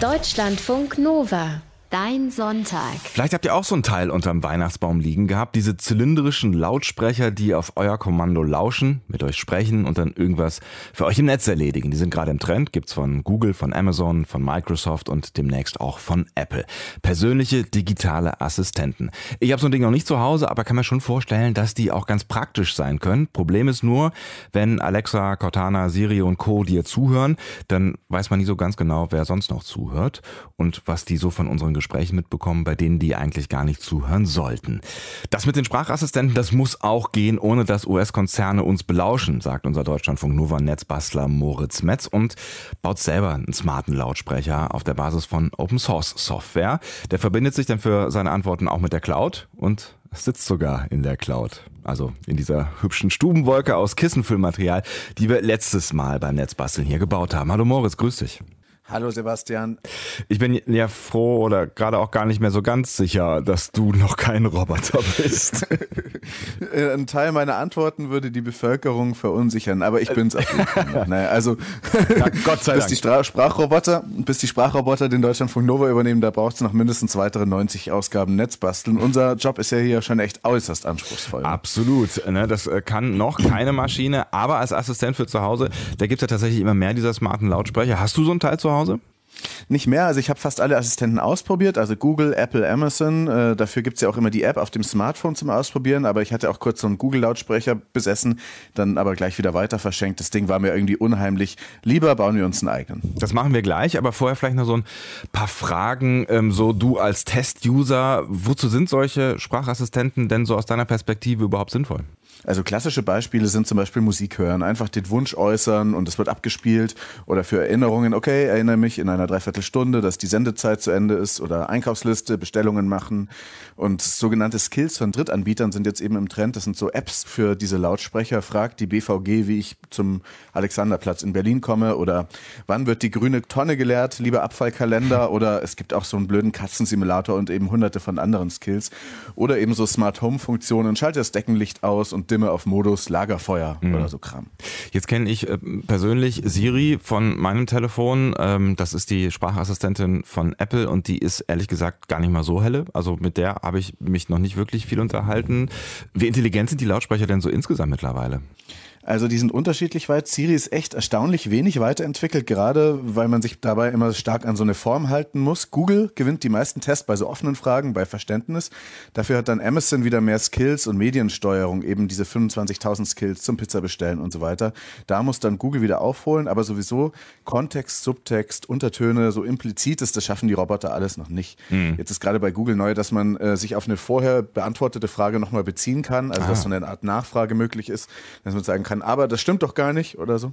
Deutschlandfunk Nova. Dein Sonntag. Vielleicht habt ihr auch so ein Teil unterm Weihnachtsbaum liegen gehabt. Diese zylindrischen Lautsprecher, die auf euer Kommando lauschen, mit euch sprechen und dann irgendwas für euch im Netz erledigen. Die sind gerade im Trend. Gibt's von Google, von Amazon, von Microsoft und demnächst auch von Apple. Persönliche digitale Assistenten. Ich habe so ein Ding noch nicht zu Hause, aber kann mir schon vorstellen, dass die auch ganz praktisch sein können. Problem ist nur, wenn Alexa, Cortana, Siri und Co. dir zuhören, dann weiß man nie so ganz genau, wer sonst noch zuhört und was die so von unseren Gesprächen mitbekommen, bei denen die eigentlich gar nicht zuhören sollten. Das mit den Sprachassistenten, das muss auch gehen, ohne dass US-Konzerne uns belauschen, sagt unser Deutschlandfunk Nova Netzbastler Moritz Metz und baut selber einen smarten Lautsprecher auf der Basis von Open Source Software. Der verbindet sich dann für seine Antworten auch mit der Cloud und sitzt sogar in der Cloud. Also in dieser hübschen Stubenwolke aus Kissenfüllmaterial, die wir letztes Mal beim Netzbasteln hier gebaut haben. Hallo Moritz, grüß dich. Hallo Sebastian. Ich bin ja froh oder gerade auch gar nicht mehr so ganz sicher, dass du noch kein Roboter bist. Äh, ein Teil meiner Antworten würde die Bevölkerung verunsichern, aber ich bin's auf jeden Fall. Naja, also ja, Gott sei bis Dank. die Stra Sprachroboter, bis die Sprachroboter den Deutschlandfunk Nova übernehmen, da braucht es noch mindestens weitere 90 Ausgaben Netzbasteln. Unser Job ist ja hier schon echt äußerst anspruchsvoll. Absolut. Ne? Das äh, kann noch keine Maschine, aber als Assistent für zu Hause, da gibt's ja tatsächlich immer mehr dieser smarten Lautsprecher. Hast du so ein Teil zu Hause? Hause? Nicht mehr, also ich habe fast alle Assistenten ausprobiert, also Google, Apple, Amazon. Äh, dafür es ja auch immer die App auf dem Smartphone zum Ausprobieren, aber ich hatte auch kurz so einen Google-Lautsprecher besessen, dann aber gleich wieder weiter verschenkt. Das Ding war mir irgendwie unheimlich. Lieber bauen wir uns einen eigenen. Das machen wir gleich, aber vorher vielleicht noch so ein paar Fragen. Ähm, so du als Test-User, wozu sind solche Sprachassistenten denn so aus deiner Perspektive überhaupt sinnvoll? Also klassische Beispiele sind zum Beispiel Musik hören, einfach den Wunsch äußern und es wird abgespielt oder für Erinnerungen, okay, erinnere mich in einer Dreiviertelstunde, dass die Sendezeit zu Ende ist oder Einkaufsliste, Bestellungen machen und sogenannte Skills von Drittanbietern sind jetzt eben im Trend. Das sind so Apps für diese Lautsprecher. Fragt die BVG, wie ich zum Alexanderplatz in Berlin komme oder wann wird die grüne Tonne geleert, lieber Abfallkalender oder es gibt auch so einen blöden Katzensimulator und eben hunderte von anderen Skills oder eben so Smart Home Funktionen, schalte das Deckenlicht aus und Dimme auf Modus Lagerfeuer mhm. oder so Kram. Jetzt kenne ich äh, persönlich Siri von meinem Telefon. Ähm, das ist die Sprachassistentin von Apple und die ist ehrlich gesagt gar nicht mal so helle. Also mit der habe ich mich noch nicht wirklich viel unterhalten. Wie intelligent sind die Lautsprecher denn so insgesamt mittlerweile? Also die sind unterschiedlich weit. Siri ist echt erstaunlich wenig weiterentwickelt, gerade weil man sich dabei immer stark an so eine Form halten muss. Google gewinnt die meisten Tests bei so offenen Fragen, bei Verständnis. Dafür hat dann Amazon wieder mehr Skills und Mediensteuerung, eben diese 25.000 Skills zum Pizza bestellen und so weiter. Da muss dann Google wieder aufholen, aber sowieso Kontext, Subtext, Untertöne, so implizites, das schaffen die Roboter alles noch nicht. Mhm. Jetzt ist gerade bei Google neu, dass man äh, sich auf eine vorher beantwortete Frage nochmal beziehen kann, also ah. dass so eine Art Nachfrage möglich ist, dass man sagen kann, kann, aber das stimmt doch gar nicht oder so.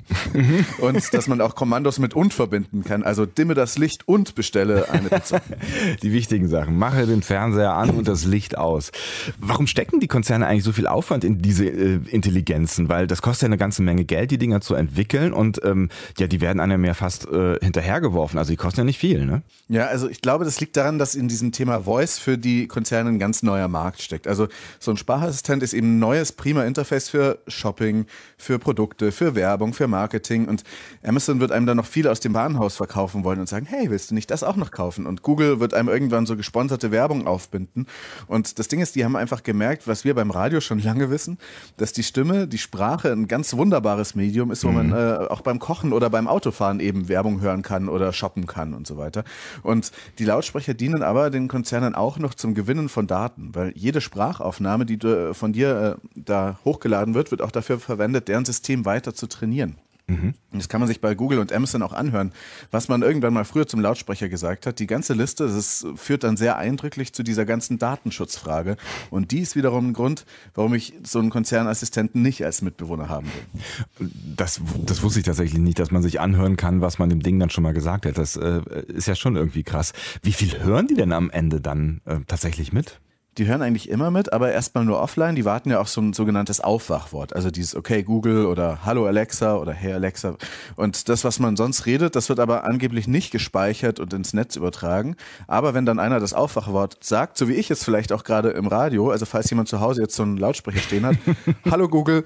und dass man auch Kommandos mit und verbinden kann. Also dimme das Licht und bestelle eine Pizza. Die wichtigen Sachen. Mache den Fernseher an und das Licht aus. Warum stecken die Konzerne eigentlich so viel Aufwand in diese äh, Intelligenzen? Weil das kostet ja eine ganze Menge Geld, die Dinger zu entwickeln und ähm, ja, die werden einem ja fast äh, hinterhergeworfen. Also die kosten ja nicht viel, ne? Ja, also ich glaube, das liegt daran, dass in diesem Thema Voice für die Konzerne ein ganz neuer Markt steckt. Also so ein Sprachassistent ist eben ein neues, prima Interface für Shopping, für Produkte, für Werbung, für Marketing. Und Amazon wird einem dann noch viel aus dem Warenhaus verkaufen wollen und sagen, hey, willst du nicht das auch noch kaufen? Und Google wird einem irgendwann so gesponserte Werbung aufbinden. Und das Ding ist, die haben einfach gemerkt, was wir beim Radio schon lange wissen, dass die Stimme, die Sprache ein ganz wunderbares Medium ist, wo mhm. man äh, auch beim Kochen oder beim Autofahren eben Werbung hören kann oder shoppen kann und so weiter. Und die Lautsprecher dienen aber den Konzernen auch noch zum Gewinnen von Daten, weil jede Sprachaufnahme, die von dir äh, da hochgeladen wird, wird auch dafür verwendet, deren System weiter zu trainieren. Mhm. Das kann man sich bei Google und Amazon auch anhören, was man irgendwann mal früher zum Lautsprecher gesagt hat. Die ganze Liste, das führt dann sehr eindrücklich zu dieser ganzen Datenschutzfrage. Und die ist wiederum ein Grund, warum ich so einen Konzernassistenten nicht als Mitbewohner haben will. Das, das wusste ich tatsächlich nicht, dass man sich anhören kann, was man dem Ding dann schon mal gesagt hat. Das äh, ist ja schon irgendwie krass. Wie viel hören die denn am Ende dann äh, tatsächlich mit? Die hören eigentlich immer mit, aber erstmal nur offline. Die warten ja auf so ein sogenanntes Aufwachwort. Also dieses Okay Google oder Hallo Alexa oder Hey Alexa. Und das, was man sonst redet, das wird aber angeblich nicht gespeichert und ins Netz übertragen. Aber wenn dann einer das Aufwachwort sagt, so wie ich jetzt vielleicht auch gerade im Radio, also falls jemand zu Hause jetzt so einen Lautsprecher stehen hat, Hallo Google,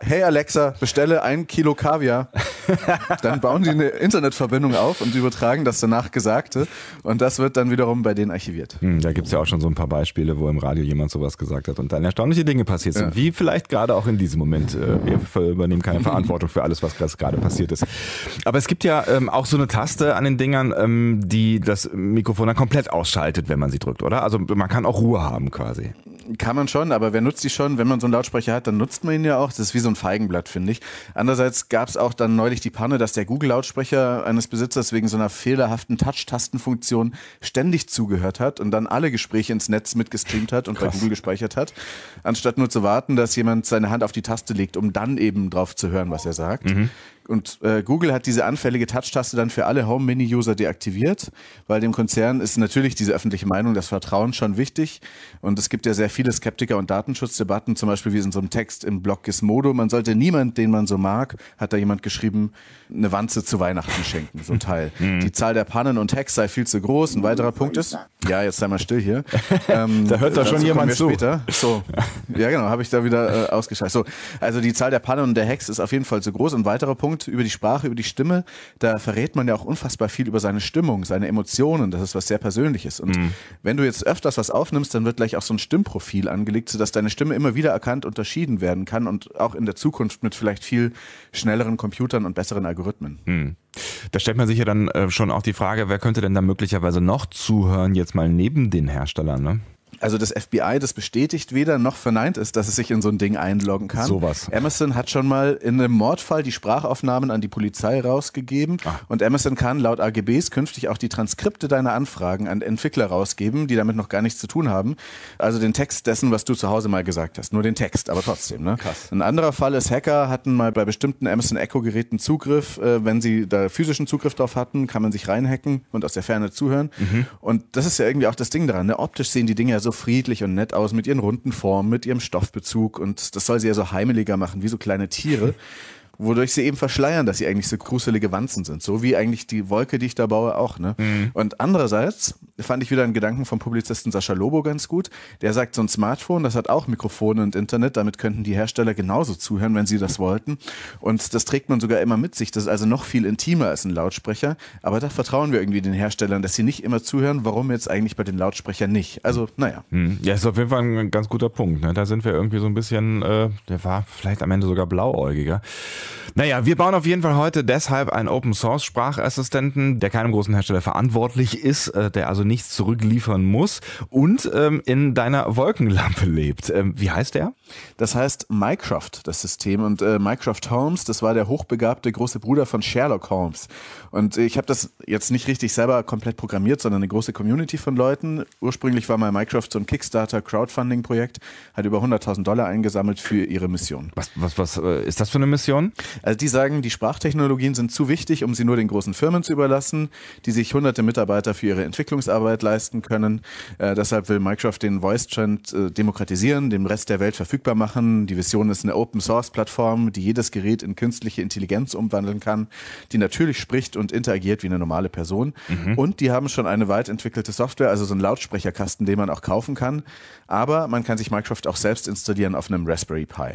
hey Alexa, bestelle ein Kilo Kaviar. dann bauen die eine Internetverbindung auf und übertragen das danach Gesagte und das wird dann wiederum bei denen archiviert. Hm, da gibt es ja auch schon so ein paar Beispiele, wo im Radio jemand sowas gesagt hat und dann erstaunliche Dinge passiert sind, ja. wie vielleicht gerade auch in diesem Moment. Äh, wir übernehmen keine Verantwortung für alles, was gerade passiert ist. Aber es gibt ja ähm, auch so eine Taste an den Dingern, ähm, die das Mikrofon dann komplett ausschaltet, wenn man sie drückt, oder? Also man kann auch Ruhe haben quasi. Kann man schon, aber wer nutzt die schon? Wenn man so einen Lautsprecher hat, dann nutzt man ihn ja auch. Das ist wie so ein Feigenblatt, finde ich. Andererseits gab es auch dann neulich die Panne, dass der Google-Lautsprecher eines Besitzers wegen so einer fehlerhaften Touch-Tastenfunktion ständig zugehört hat und dann alle Gespräche ins Netz mitgestreamt hat und Krass. bei Google gespeichert hat, anstatt nur zu warten, dass jemand seine Hand auf die Taste legt, um dann eben drauf zu hören, was er sagt. Mhm. Und äh, Google hat diese anfällige Touch-Taste dann für alle Home-Mini-User deaktiviert, weil dem Konzern ist natürlich diese öffentliche Meinung, das Vertrauen schon wichtig. Und es gibt ja sehr viele Skeptiker und Datenschutzdebatten, zum Beispiel wie in so einem Text im Blog Gizmodo. Man sollte niemand, den man so mag, hat da jemand geschrieben, eine Wanze zu Weihnachten schenken, so ein Teil. Mhm. Die Zahl der Pannen und Hacks sei viel zu groß. Ein weiterer Punkt ist, ja, jetzt sei mal still hier. Ähm, da hört da schon jemand zu. Später. So, ja genau, habe ich da wieder äh, ausgeschaltet. So, also die Zahl der Pannen und der Hacks ist auf jeden Fall zu groß. Ein weiterer Punkt, Punkt über die Sprache, über die Stimme, da verrät man ja auch unfassbar viel über seine Stimmung, seine Emotionen. Das ist was sehr Persönliches. Und mhm. wenn du jetzt öfters was aufnimmst, dann wird gleich auch so ein Stimmprofil angelegt, sodass deine Stimme immer wieder erkannt, unterschieden werden kann und auch in der Zukunft mit vielleicht viel schnelleren Computern und besseren Algorithmen. Mhm. Da stellt man sich ja dann äh, schon auch die Frage, wer könnte denn da möglicherweise noch zuhören, jetzt mal neben den Herstellern, ne? Also das FBI, das bestätigt weder noch verneint ist, dass es sich in so ein Ding einloggen kann. Sowas. Amazon hat schon mal in einem Mordfall die Sprachaufnahmen an die Polizei rausgegeben Ach. und Amazon kann laut AGBs künftig auch die Transkripte deiner Anfragen an Entwickler rausgeben, die damit noch gar nichts zu tun haben. Also den Text dessen, was du zu Hause mal gesagt hast. Nur den Text, aber trotzdem. Ne? Krass. Ein anderer Fall ist, Hacker hatten mal bei bestimmten Amazon Echo-Geräten Zugriff. Äh, wenn sie da physischen Zugriff drauf hatten, kann man sich reinhacken und aus der Ferne zuhören. Mhm. Und das ist ja irgendwie auch das Ding daran. Ne? Optisch sehen die Dinge ja so so friedlich und nett aus mit ihren runden Formen, mit ihrem Stoffbezug und das soll sie ja so heimeliger machen, wie so kleine Tiere wodurch sie eben verschleiern, dass sie eigentlich so gruselige Wanzen sind. So wie eigentlich die Wolke, die ich da baue, auch. Ne? Mhm. Und andererseits fand ich wieder einen Gedanken vom Publizisten Sascha Lobo ganz gut. Der sagt, so ein Smartphone, das hat auch Mikrofone und Internet. Damit könnten die Hersteller genauso zuhören, wenn sie das wollten. Und das trägt man sogar immer mit sich. Das ist also noch viel intimer als ein Lautsprecher. Aber da vertrauen wir irgendwie den Herstellern, dass sie nicht immer zuhören. Warum jetzt eigentlich bei den Lautsprechern nicht? Also, naja. Mhm. Ja, ist auf jeden Fall ein ganz guter Punkt. Ne? Da sind wir irgendwie so ein bisschen, äh, der war vielleicht am Ende sogar blauäugiger. Naja, wir bauen auf jeden Fall heute deshalb einen Open Source Sprachassistenten, der keinem großen Hersteller verantwortlich ist, äh, der also nichts zurückliefern muss und ähm, in deiner Wolkenlampe lebt. Ähm, wie heißt der? Das heißt Mycroft, das System. Und äh, Mycroft Holmes, das war der hochbegabte große Bruder von Sherlock Holmes. Und ich habe das jetzt nicht richtig selber komplett programmiert, sondern eine große Community von Leuten. Ursprünglich war mal Mycroft so ein Kickstarter-Crowdfunding-Projekt, hat über 100.000 Dollar eingesammelt für ihre Mission. Was, was, was äh, ist das für eine Mission? Also die sagen, die Sprachtechnologien sind zu wichtig, um sie nur den großen Firmen zu überlassen, die sich hunderte Mitarbeiter für ihre Entwicklungsarbeit leisten können. Äh, deshalb will Mycroft den Voice-Trend äh, demokratisieren, dem Rest der Welt verfügbar machen. Die Vision ist eine Open-Source-Plattform, die jedes Gerät in künstliche Intelligenz umwandeln kann, die natürlich spricht und interagiert wie eine normale Person. Mhm. Und die haben schon eine weit entwickelte Software, also so einen Lautsprecherkasten, den man auch kaufen kann. Aber man kann sich Minecraft auch selbst installieren auf einem Raspberry Pi.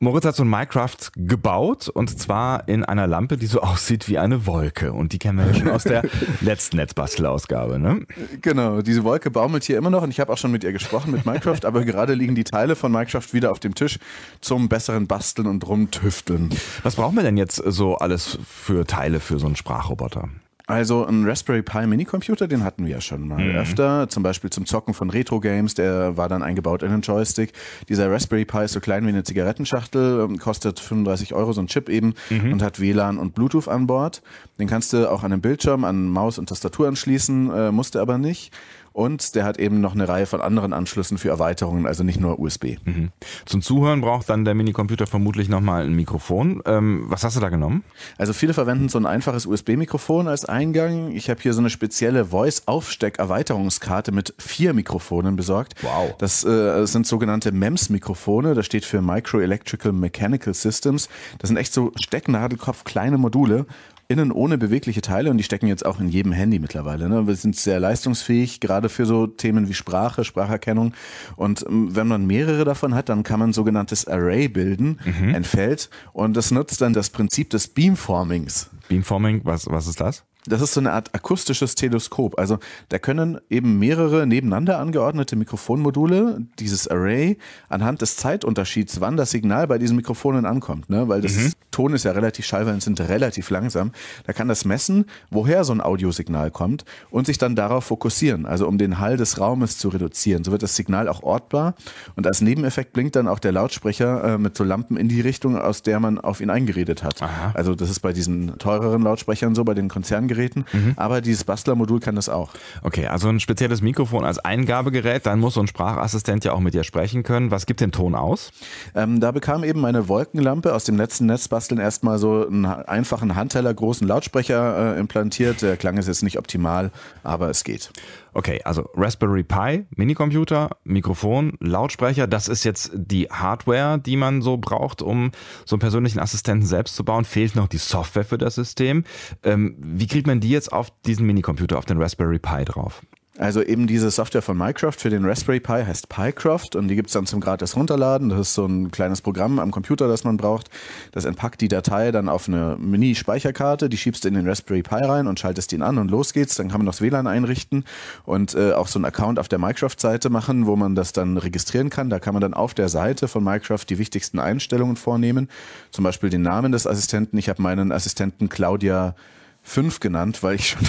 Moritz hat so ein Minecraft gebaut und zwar in einer Lampe, die so aussieht wie eine Wolke. Und die kennen wir ja schon aus der letzten Netzbastelausgabe, ne? Genau, diese Wolke baumelt hier immer noch und ich habe auch schon mit ihr gesprochen, mit Minecraft, aber gerade liegen die Teile von Minecraft wieder auf dem Tisch zum besseren Basteln und rumtüfteln. Was brauchen wir denn jetzt so alles für Teile für so einen Sprachroboter? Also ein Raspberry Pi Minicomputer, den hatten wir ja schon mal mhm. öfter, zum Beispiel zum Zocken von Retro-Games, der war dann eingebaut in den Joystick. Dieser Raspberry Pi ist so klein wie eine Zigarettenschachtel, ähm, kostet 35 Euro, so ein Chip eben, mhm. und hat WLAN und Bluetooth an Bord. Den kannst du auch an einem Bildschirm, an Maus und Tastatur anschließen, äh, musste aber nicht. Und der hat eben noch eine Reihe von anderen Anschlüssen für Erweiterungen, also nicht nur USB. Mhm. Zum Zuhören braucht dann der Minicomputer vermutlich nochmal ein Mikrofon. Ähm, was hast du da genommen? Also viele verwenden so ein einfaches USB-Mikrofon als Eingang. Ich habe hier so eine spezielle Voice-Aufsteck-Erweiterungskarte mit vier Mikrofonen besorgt. Wow. Das äh, sind sogenannte MEMS-Mikrofone. Das steht für Micro Electrical Mechanical Systems. Das sind echt so Stecknadelkopf kleine Module innen ohne bewegliche Teile und die stecken jetzt auch in jedem Handy mittlerweile. Ne? Wir sind sehr leistungsfähig, gerade für so Themen wie Sprache, Spracherkennung. Und ähm, wenn man mehrere davon hat, dann kann man ein sogenanntes Array bilden, mhm. ein Feld. Und das nutzt dann das Prinzip des Beamformings. Beamforming, was, was ist das? Das ist so eine Art akustisches Teleskop. Also da können eben mehrere nebeneinander angeordnete Mikrofonmodule, dieses Array, anhand des Zeitunterschieds, wann das Signal bei diesen Mikrofonen ankommt, ne? weil das mhm. Ton ist ja relativ Schallwellen sind relativ langsam. Da kann das messen, woher so ein Audiosignal kommt und sich dann darauf fokussieren, also um den Hall des Raumes zu reduzieren. So wird das Signal auch ortbar und als Nebeneffekt blinkt dann auch der Lautsprecher äh, mit so Lampen in die Richtung, aus der man auf ihn eingeredet hat. Aha. Also das ist bei diesen teureren Lautsprechern so, bei den Konzerngeräten Geräten, mhm. aber dieses Bastlermodul kann das auch. Okay, also ein spezielles Mikrofon als Eingabegerät, dann muss so ein Sprachassistent ja auch mit dir sprechen können. Was gibt den Ton aus? Ähm, da bekam eben meine Wolkenlampe aus dem letzten Netzbasteln erstmal so einen einfachen Handteller großen Lautsprecher äh, implantiert. Der Klang ist jetzt nicht optimal, aber es geht. Okay, also Raspberry Pi, Minicomputer, Mikrofon, Lautsprecher, das ist jetzt die Hardware, die man so braucht, um so einen persönlichen Assistenten selbst zu bauen. Fehlt noch die Software für das System. Ähm, wie kriegt man die jetzt auf diesen Minicomputer, auf den Raspberry Pi drauf? Also eben diese Software von Minecraft für den Raspberry Pi heißt PiCraft und die gibt's dann zum gratis runterladen. Das ist so ein kleines Programm am Computer, das man braucht. Das entpackt die Datei dann auf eine Mini-Speicherkarte, die schiebst du in den Raspberry Pi rein und schaltest ihn an und los geht's. Dann kann man das WLAN einrichten und äh, auch so einen Account auf der Minecraft-Seite machen, wo man das dann registrieren kann. Da kann man dann auf der Seite von Minecraft die wichtigsten Einstellungen vornehmen. Zum Beispiel den Namen des Assistenten. Ich habe meinen Assistenten Claudia 5 genannt, weil ich schon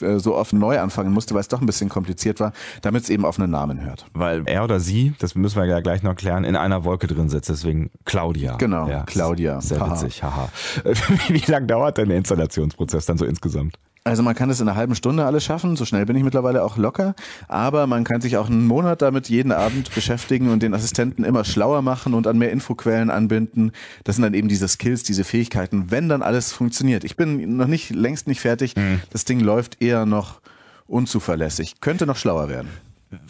so oft neu anfangen musste, weil es doch ein bisschen kompliziert war, damit es eben auf einen Namen hört. Weil er oder sie, das müssen wir ja gleich noch klären, in einer Wolke drin sitzt, deswegen Claudia. Genau, ja, Claudia. Sehr witzig, haha. Wie lange dauert denn der Installationsprozess dann so insgesamt? Also man kann es in einer halben Stunde alles schaffen, so schnell bin ich mittlerweile auch locker, aber man kann sich auch einen Monat damit jeden Abend beschäftigen und den Assistenten immer schlauer machen und an mehr Infoquellen anbinden. Das sind dann eben diese Skills, diese Fähigkeiten, wenn dann alles funktioniert. Ich bin noch nicht längst nicht fertig. Mhm. Das Ding läuft eher noch unzuverlässig. Könnte noch schlauer werden.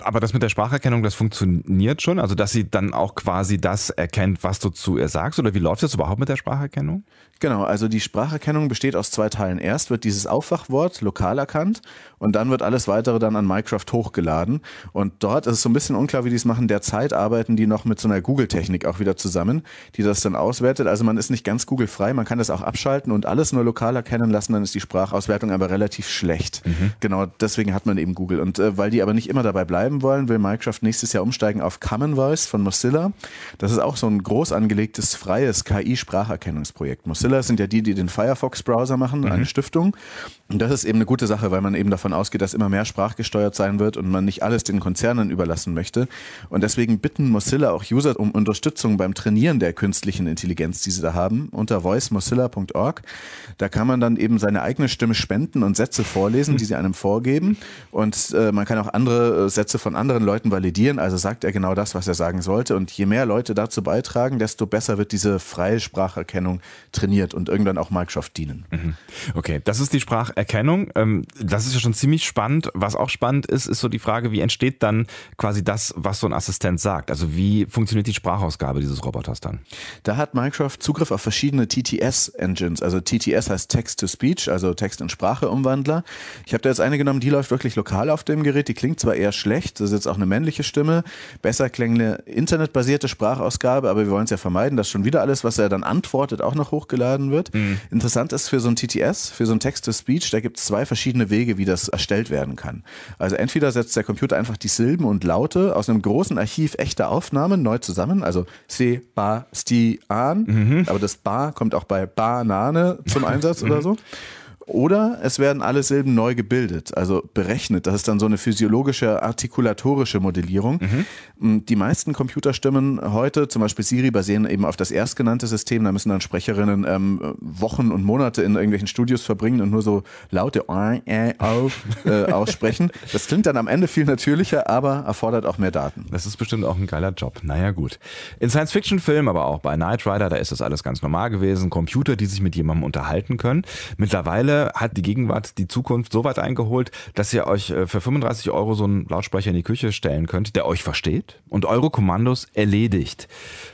Aber das mit der Spracherkennung, das funktioniert schon? Also, dass sie dann auch quasi das erkennt, was du zu ihr sagst? Oder wie läuft das überhaupt mit der Spracherkennung? Genau, also die Spracherkennung besteht aus zwei Teilen. Erst wird dieses Aufwachwort lokal erkannt und dann wird alles weitere dann an Minecraft hochgeladen. Und dort ist es so ein bisschen unklar, wie die es machen. Derzeit arbeiten die noch mit so einer Google-Technik auch wieder zusammen, die das dann auswertet. Also man ist nicht ganz Google-frei, man kann das auch abschalten und alles nur lokal erkennen lassen, dann ist die Sprachauswertung aber relativ schlecht. Mhm. Genau, deswegen hat man eben Google. Und äh, weil die aber nicht immer dabei bleiben wollen, will Minecraft nächstes Jahr umsteigen auf Common Voice von Mozilla. Das ist auch so ein groß angelegtes, freies KI-Spracherkennungsprojekt. Mozilla sind ja die, die den Firefox-Browser machen, mhm. eine Stiftung. Und das ist eben eine gute Sache, weil man eben davon ausgeht, dass immer mehr sprachgesteuert sein wird und man nicht alles den Konzernen überlassen möchte. Und deswegen bitten Mozilla auch User um Unterstützung beim Trainieren der künstlichen Intelligenz, die sie da haben, unter voicemozilla.org. Da kann man dann eben seine eigene Stimme spenden und Sätze vorlesen, die sie einem vorgeben. Und äh, man kann auch andere äh, Sätze von anderen Leuten validieren. Also sagt er genau das, was er sagen sollte. Und je mehr Leute dazu beitragen, desto besser wird diese freie Spracherkennung trainiert und irgendwann auch Microsoft dienen. Mhm. Okay, das ist die Sprache Erkennung. Ähm, das ist ja schon ziemlich spannend. Was auch spannend ist, ist so die Frage, wie entsteht dann quasi das, was so ein Assistent sagt? Also wie funktioniert die Sprachausgabe dieses Roboters dann? Da hat Microsoft Zugriff auf verschiedene TTS-Engines. Also TTS heißt Text-to-Speech, also Text- in Sprache-Umwandler. Ich habe da jetzt eine genommen, die läuft wirklich lokal auf dem Gerät. Die klingt zwar eher schlecht, das ist jetzt auch eine männliche Stimme, besser klingende internetbasierte Sprachausgabe, aber wir wollen es ja vermeiden, dass schon wieder alles, was er dann antwortet, auch noch hochgeladen wird. Mhm. Interessant ist für so ein TTS, für so ein Text-to-Speech, da gibt es zwei verschiedene Wege, wie das erstellt werden kann. Also entweder setzt der Computer einfach die Silben und Laute aus einem großen Archiv echter Aufnahmen neu zusammen, also Se, Ba, Sti, An, mhm. aber das Ba kommt auch bei Banane zum Einsatz oder so. Oder es werden alle Silben neu gebildet, also berechnet. Das ist dann so eine physiologische, artikulatorische Modellierung. Mhm. Die meisten Computerstimmen heute, zum Beispiel Siri, basieren eben auf das erstgenannte System. Da müssen dann Sprecherinnen ähm, Wochen und Monate in irgendwelchen Studios verbringen und nur so laute äh, äh, aussprechen. Das klingt dann am Ende viel natürlicher, aber erfordert auch mehr Daten. Das ist bestimmt auch ein geiler Job. Naja, gut. In Science-Fiction-Filmen, aber auch bei Knight Rider, da ist das alles ganz normal gewesen. Computer, die sich mit jemandem unterhalten können. Mittlerweile Hat die Gegenwart die Zukunft so weit eingeholt, dass ihr euch äh, für 35 Euro so einen Lautsprecher in die Küche stellen könnt, der euch versteht und eure Kommandos erledigt.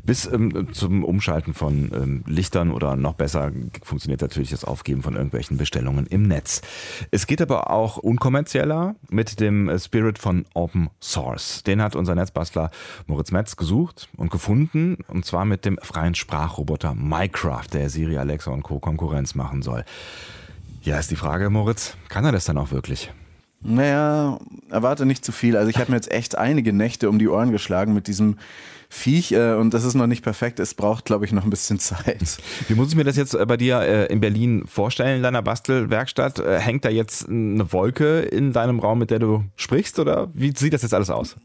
Bis ähm, zum Umschalten von ähm, Lichtern oder noch besser funktioniert natürlich das Aufgeben von irgendwelchen Bestellungen im Netz. Es geht aber auch unkommerzieller mit dem äh, Spirit von Open Source. Den hat unser Netzbastler Moritz Metz gesucht und gefunden und zwar mit dem freien Sprachroboter Minecraft, der Siri, Alexa und Co. Konkurrenz machen soll. Ja, ist die Frage, Moritz, kann er das dann auch wirklich? Naja, erwarte nicht zu viel. Also ich habe mir jetzt echt einige Nächte um die Ohren geschlagen mit diesem Viech äh, und das ist noch nicht perfekt. Es braucht, glaube ich, noch ein bisschen Zeit. Wie muss ich mir das jetzt äh, bei dir äh, in Berlin vorstellen, in deiner Bastelwerkstatt? Äh, hängt da jetzt eine Wolke in deinem Raum, mit der du sprichst oder wie sieht das jetzt alles aus?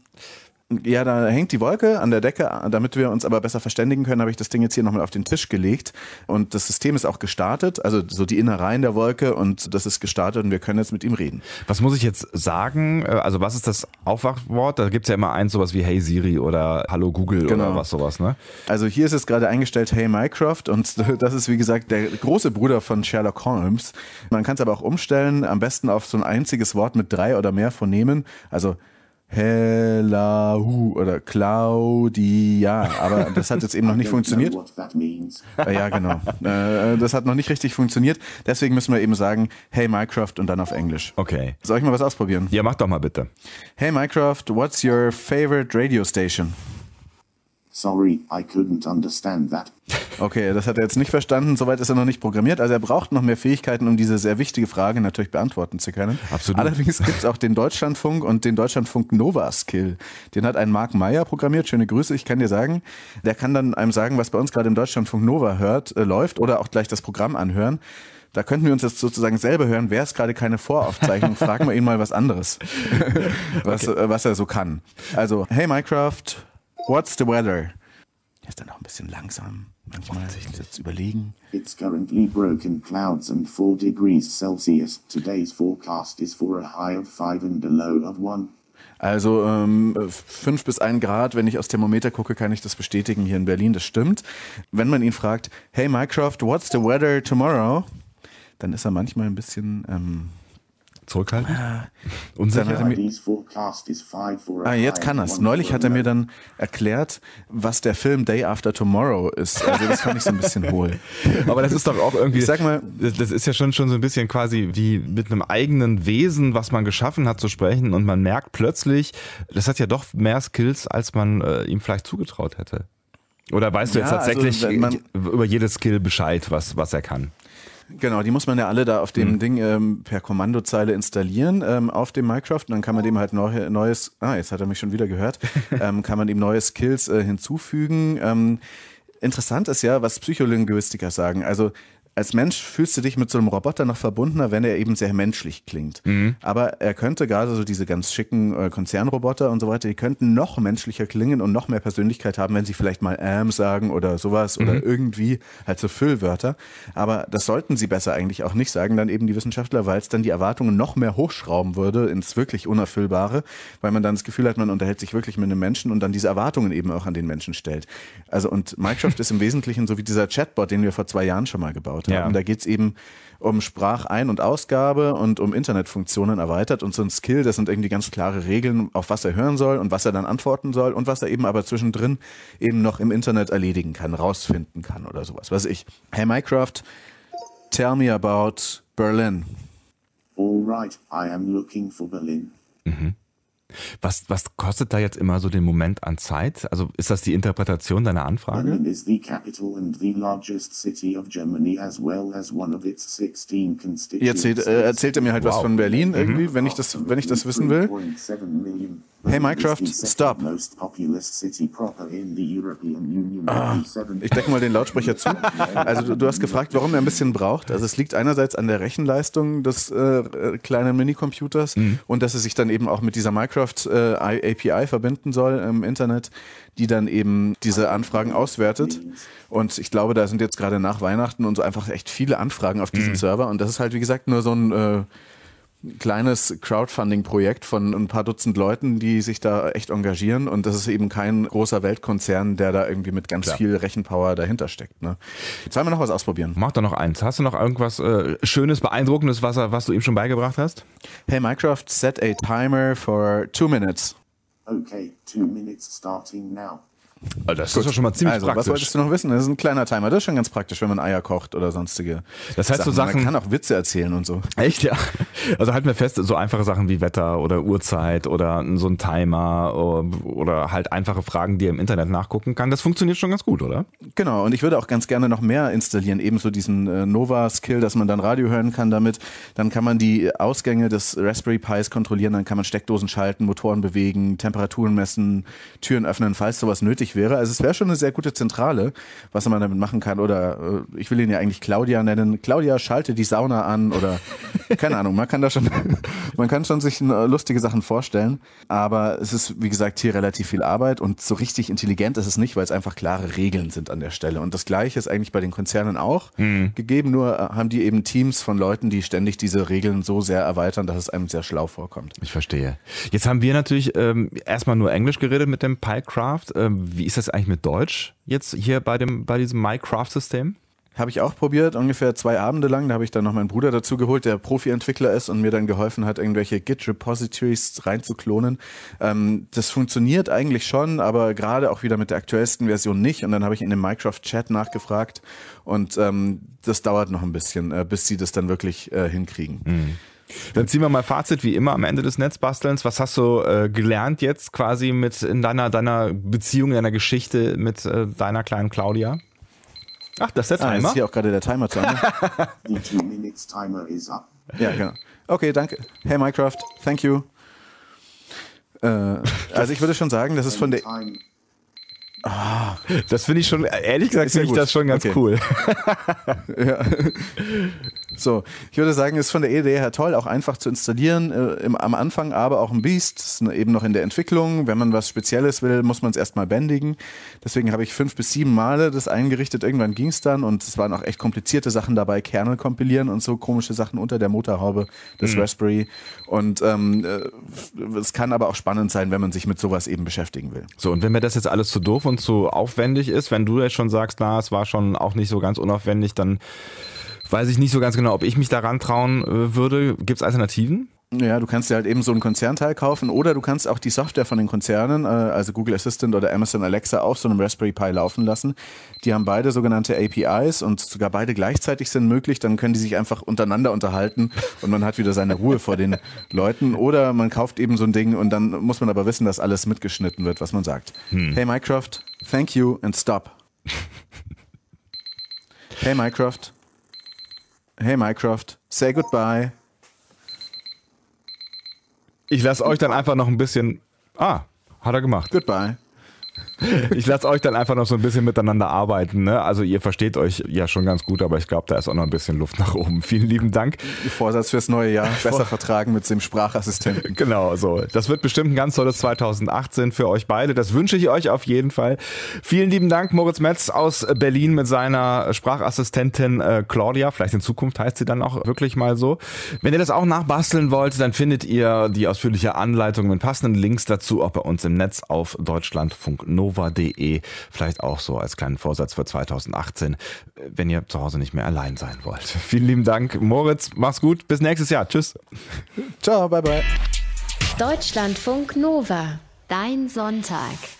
Ja, da hängt die Wolke an der Decke. Damit wir uns aber besser verständigen können, habe ich das Ding jetzt hier nochmal auf den Tisch gelegt. Und das System ist auch gestartet, also so die Innereien der Wolke und das ist gestartet und wir können jetzt mit ihm reden. Was muss ich jetzt sagen? Äh, also was ist das Aufwachwort? Da gibt es ja immer eins sowas wie Hey Siri oder Hallo Google genau. oder was sowas, ne? Also hier ist es gerade eingestellt Hey Minecraft und das ist wie gesagt der große Bruder von Sherlock Holmes. Man kann es aber auch umstellen, am besten auf so ein einziges Wort mit drei oder mehr Phonemen. Also Hellahu oder Claudia, aber das hat jetzt eben noch nicht funktioniert. Äh, ja, genau. Äh, das hat noch nicht richtig funktioniert. Deswegen müssen wir eben sagen, hey Minecraft und dann auf Englisch. Okay. Soll ich mal was ausprobieren? Ja, mach doch mal bitte. Hey Minecraft, what's your favorite radio station? Sorry, I couldn't understand that. Okay, das hat er jetzt nicht verstanden. Soweit ist er noch nicht programmiert. Also er braucht noch mehr Fähigkeiten, um diese sehr wichtige Frage natürlich beantworten zu können. Absolut. Allerdings gibt es auch den Deutschlandfunk und den Deutschlandfunk Nova Skill. Den hat ein Marc Meyer programmiert. Schöne Grüße, ich kann dir sagen. Der kann dann einem sagen, was bei uns gerade im Deutschlandfunk Nova hört, äh, läuft oder auch gleich das Programm anhören. Da könnten wir uns jetzt sozusagen selber hören. Wäre es gerade keine Voraufzeichnung, fragen wir ihn mal was anderes, was, okay. äh, was er so kann. Also, hey Minecraft, what's the weather? ist dann auch ein bisschen langsam. Manchmal jetzt überlegen. It's currently broken clouds and 4 degrees Celsius. Today's forecast is for a high of 5 and a low of 1. Also ähm, 5 bis 1 Grad, wenn ich aus Thermometer gucke, kann ich das bestätigen hier in Berlin, das stimmt. Wenn man ihn fragt, hey Minecraft, what's the weather tomorrow? Dann ist er manchmal ein bisschen ähm, zurückhaltend? Ah, Unsicher. Ah, jetzt kann er's. Neulich hat er mir dann erklärt, was der Film Day After Tomorrow ist. Also das fand ich so ein bisschen hohl. Aber das ist doch auch irgendwie, ich sag mal, das ist ja schon, schon so ein bisschen quasi wie mit einem eigenen Wesen, was man geschaffen hat, zu sprechen und man merkt plötzlich, das hat ja doch mehr Skills, als man äh, ihm vielleicht zugetraut hätte. Oder weißt du ja, jetzt also tatsächlich also, über jedes Skill Bescheid, was, was er kann? Genau, die muss man ja alle da auf dem mhm. Ding ähm, per Kommandozeile installieren ähm, auf dem Minecraft und dann kann man dem halt neu, neues, ah, jetzt hat er mich schon wieder gehört, ähm, kann man ihm neue Skills äh, hinzufügen. Ähm, interessant ist ja, was Psycholinguistiker sagen. Also als Mensch fühlst du dich mit so einem Roboter noch verbundener, wenn er eben sehr menschlich klingt. Mhm. Aber er könnte gerade so diese ganz schicken äh, Konzernroboter und so weiter, die könnten noch menschlicher klingen und noch mehr Persönlichkeit haben, wenn sie vielleicht mal ähm sagen oder sowas mhm. oder irgendwie halt so Füllwörter. Aber das sollten sie besser eigentlich auch nicht sagen, dann eben die Wissenschaftler, weil es dann die Erwartungen noch mehr hochschrauben würde ins wirklich Unerfüllbare, weil man dann das Gefühl hat, man unterhält sich wirklich mit einem Menschen und dann diese Erwartungen eben auch an den Menschen stellt. Also und Minecraft ist im Wesentlichen so wie dieser Chatbot, den wir vor zwei Jahren schon mal gebaut haben. Ja. Da geht es eben um Sprachein- und Ausgabe und um Internetfunktionen erweitert und so ein Skill, das sind irgendwie ganz klare Regeln, auf was er hören soll und was er dann antworten soll und was er eben aber zwischendrin eben noch im Internet erledigen kann, rausfinden kann oder sowas. Was ich. Hey Minecraft, tell me about Berlin. All right, I am looking for Berlin. Mhm. Was, was kostet da jetzt immer so den Moment an Zeit? Also ist das die Interpretation deiner Anfrage? Berlin is the capital and the largest city of Germany as well as one of its 16 constituencies. Jetzt äh, erzählt er mir halt wow. was von Berlin irgendwie, mhm. wenn ich das, wenn ich das wissen will. Hey Minecraft, stop. Ah, ich decke mal den Lautsprecher zu. Also du, du, hast gefragt, warum er ein bisschen braucht. Also es liegt einerseits an der Rechenleistung des äh, kleinen Minicomputers mhm. und dass es sich dann eben auch mit dieser Minecraft äh, API verbinden soll im Internet, die dann eben diese Anfragen auswertet. Und ich glaube, da sind jetzt gerade nach Weihnachten und so einfach echt viele Anfragen auf diesem mhm. Server und das ist halt wie gesagt nur so ein äh, kleines Crowdfunding-Projekt von ein paar Dutzend Leuten, die sich da echt engagieren und das ist eben kein großer Weltkonzern, der da irgendwie mit ganz Klar. viel Rechenpower dahinter steckt. Ne? Jetzt wollen wir noch was ausprobieren. Mach doch noch eins. Hast du noch irgendwas äh, Schönes, Beeindruckendes, was, er- was du ihm schon beigebracht hast? Hey Minecraft, set a timer for two minutes. Okay, two minutes starting now. Das ist doch schon mal ziemlich also, was praktisch. wolltest du noch wissen? Das ist ein kleiner Timer. Das ist schon ganz praktisch, wenn man Eier kocht oder sonstige Das heißt so Sachen. Sachen- Man kann auch Witze erzählen und so. Echt, ja. Also halten wir fest, so einfache Sachen wie Wetter oder Uhrzeit oder so ein Timer oder halt einfache Fragen, die er im Internet nachgucken kann, das funktioniert schon ganz gut, oder? Genau, und ich würde auch ganz gerne noch mehr installieren, ebenso diesen äh, Nova-Skill, dass man dann Radio hören kann damit. Dann kann man die Ausgänge des Raspberry Pis kontrollieren, dann kann man Steckdosen schalten, Motoren bewegen, Temperaturen messen, Türen öffnen, falls sowas nötig wäre. Also es wäre schon eine sehr gute Zentrale, was man damit machen kann. Oder äh, ich will ihn ja eigentlich Claudia nennen. Claudia, schalte die Sauna an oder keine Ahnung, man kann da schon, man kann schon sich äh, lustige Sachen vorstellen. Aber es ist, wie gesagt, hier relativ viel Arbeit und so richtig intelligent ist es nicht, weil es einfach klare Regeln sind an der Stelle. Und das Gleiche ist eigentlich bei den Konzernen auch gegeben, nur äh, haben die eben Teams von Leuten, die ständig diese Regeln so sehr erweitern, dass es einem sehr schlau vorkommt. Ich verstehe. Jetzt haben wir natürlich ähm, erstmal nur Englisch geredet mit dem PyCraft. Ähm, wie ist das eigentlich mit Deutsch jetzt hier bei dem bei diesem MyCraft-System? Habe ich auch probiert, ungefähr zwei Abende lang. Da habe ich dann noch meinen Bruder dazu geholt, der Profi-Entwickler ist und mir dann geholfen hat, irgendwelche Git-Repositories reinzuklonen. Ähm, das funktioniert eigentlich schon, aber gerade auch wieder mit der aktuellsten Version nicht. Und dann habe ich in dem Minecraft-Chat nachgefragt und ähm, das dauert noch ein bisschen, äh, bis sie das dann wirklich äh, hinkriegen. Dann ziehen wir mal Fazit wie immer am Ende des Netzbastelns. Was hast du äh, gelernt jetzt quasi mit in deiner deiner Beziehung, in deiner Geschichte mit äh, deiner kleinen Claudia? Ach, das ist der Ah, jetzt Timer. ist hier auch gerade der Timer zu Ende. The two minutes timer is up. Ja, genau. Okay, danke. Hey Minecraft, thank you. Äh, also ich würde schon sagen, das ist von der Time Das finde ich schon, ehrlich gesagt, ja finde ich gut. das schon ganz Okay. cool. So, ich würde sagen, ist von der Idee her toll, auch einfach zu installieren, äh, im, am Anfang aber auch ein Biest, ist eben noch in der Entwicklung. Wenn man was Spezielles will, muss man es erstmal bändigen. Deswegen habe ich fünf bis sieben Male das eingerichtet. Irgendwann ging es dann und es waren auch echt komplizierte Sachen dabei, Kernel kompilieren und so komische Sachen unter der Motorhaube des Raspberry. Und ähm, äh, es kann aber auch spannend sein, wenn man sich mit sowas eben beschäftigen will. So, und wenn mir das jetzt alles zu doof und zu aufwendig ist, wenn du jetzt schon sagst, na, es war schon auch nicht so ganz unaufwendig, dann weiß ich nicht so ganz genau, ob ich mich daran trauen äh, würde. Gibt es Alternativen? Ja, du kannst dir halt eben so einen Konzernteil kaufen oder du kannst auch die Software von den Konzernen, äh, also Google Assistant oder Amazon Alexa, auf so einem Raspberry Pi laufen lassen. Die haben beide sogenannte APIs und sogar beide gleichzeitig sind möglich. Dann können die sich einfach untereinander unterhalten und man hat wieder seine Ruhe vor den Leuten. Oder man kauft eben so ein Ding und dann muss man aber wissen, dass alles mitgeschnitten wird, was man sagt. Hey Minecraft, thank you and stop. hey Minecraft. Hey Minecraft, say goodbye. Ich lasse euch dann einfach noch ein bisschen. Ah, hat er gemacht. Goodbye. Ich lasse euch dann einfach noch so ein bisschen miteinander arbeiten. Ne? Also ihr versteht euch ja schon ganz gut, aber ich glaube, da ist auch noch ein bisschen Luft nach oben. Vielen lieben Dank. Vorsatz fürs neue Jahr. Besser vertragen mit dem Sprachassistenten. Genau, so. Das wird bestimmt ein ganz tolles 2018 für euch beide. Das wünsche ich euch auf jeden Fall. Vielen lieben Dank, Moritz Metz aus Berlin mit seiner Sprachassistentin äh, Claudia. Vielleicht in Zukunft heißt sie dann auch wirklich mal so. Wenn ihr das auch nachbasteln wollt, dann findet ihr die ausführliche Anleitung mit passenden Links dazu auch bei uns im Netz auf deutschlandfunknova.de. Vielleicht auch so als kleinen Vorsatz für 2018, wenn ihr zu Hause nicht mehr allein sein wollt. Vielen lieben Dank, Moritz. Mach's gut. Bis nächstes Jahr. Tschüss. Ciao, bye bye. Deutschlandfunk Nova. Dein Sonntag.